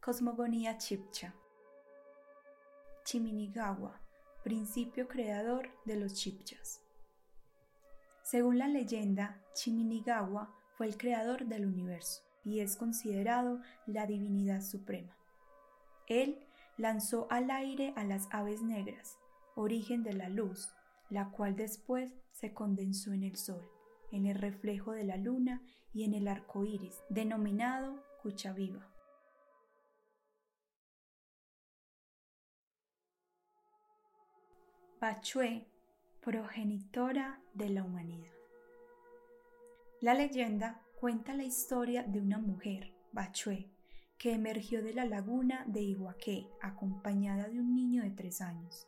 Cosmogonía Chipcha. Chiminigawa, principio creador de los Chipchas. Según la leyenda, Chiminigawa fue el creador del universo y es considerado la divinidad suprema. Él lanzó al aire a las aves negras, origen de la luz, la cual después se condensó en el sol, en el reflejo de la luna y en el arco iris, denominado Cuchaviva. Bachue, progenitora de la humanidad. La leyenda cuenta la historia de una mujer, Bachue, que emergió de la laguna de Iguaque acompañada de un niño de tres años.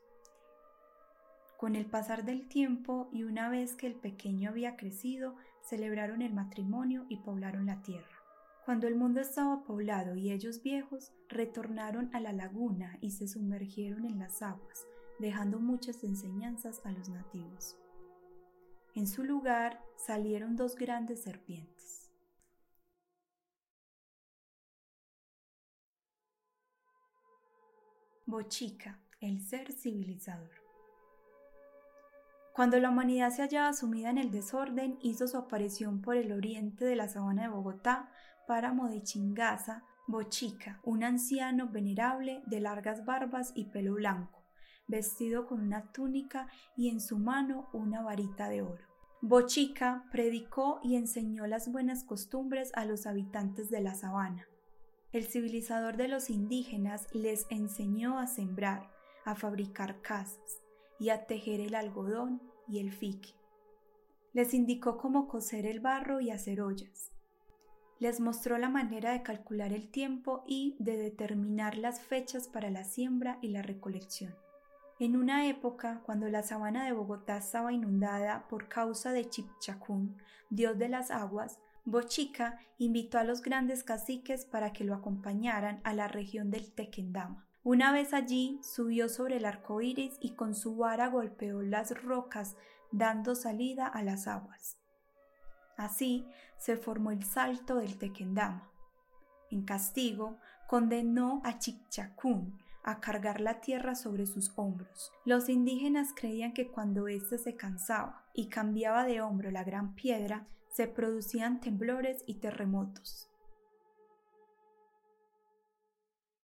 Con el pasar del tiempo y una vez que el pequeño había crecido, celebraron el matrimonio y poblaron la tierra. Cuando el mundo estaba poblado y ellos viejos, retornaron a la laguna y se sumergieron en las aguas, dejando muchas enseñanzas a los nativos. En su lugar salieron dos grandes serpientes. Bochica, el ser civilizador. Cuando la humanidad se hallaba sumida en el desorden, hizo su aparición por el oriente de la sabana de Bogotá, páramo de Bochica, un anciano venerable de largas barbas y pelo blanco, vestido con una túnica y en su mano una varita de oro. Bochica predicó y enseñó las buenas costumbres a los habitantes de la sabana. El civilizador de los indígenas les enseñó a sembrar, a fabricar casas y a tejer el algodón y el fique. Les indicó cómo coser el barro y hacer ollas. Les mostró la manera de calcular el tiempo y de determinar las fechas para la siembra y la recolección. En una época, cuando la sabana de Bogotá estaba inundada por causa de Chipchacún, dios de las aguas, Bochica invitó a los grandes caciques para que lo acompañaran a la región del Tequendama. Una vez allí, subió sobre el arco iris y con su vara golpeó las rocas, dando salida a las aguas. Así se formó el salto del Tequendama. En castigo, condenó a Chipchacún, a cargar la tierra sobre sus hombros. Los indígenas creían que cuando éste se cansaba y cambiaba de hombro la gran piedra, se producían temblores y terremotos.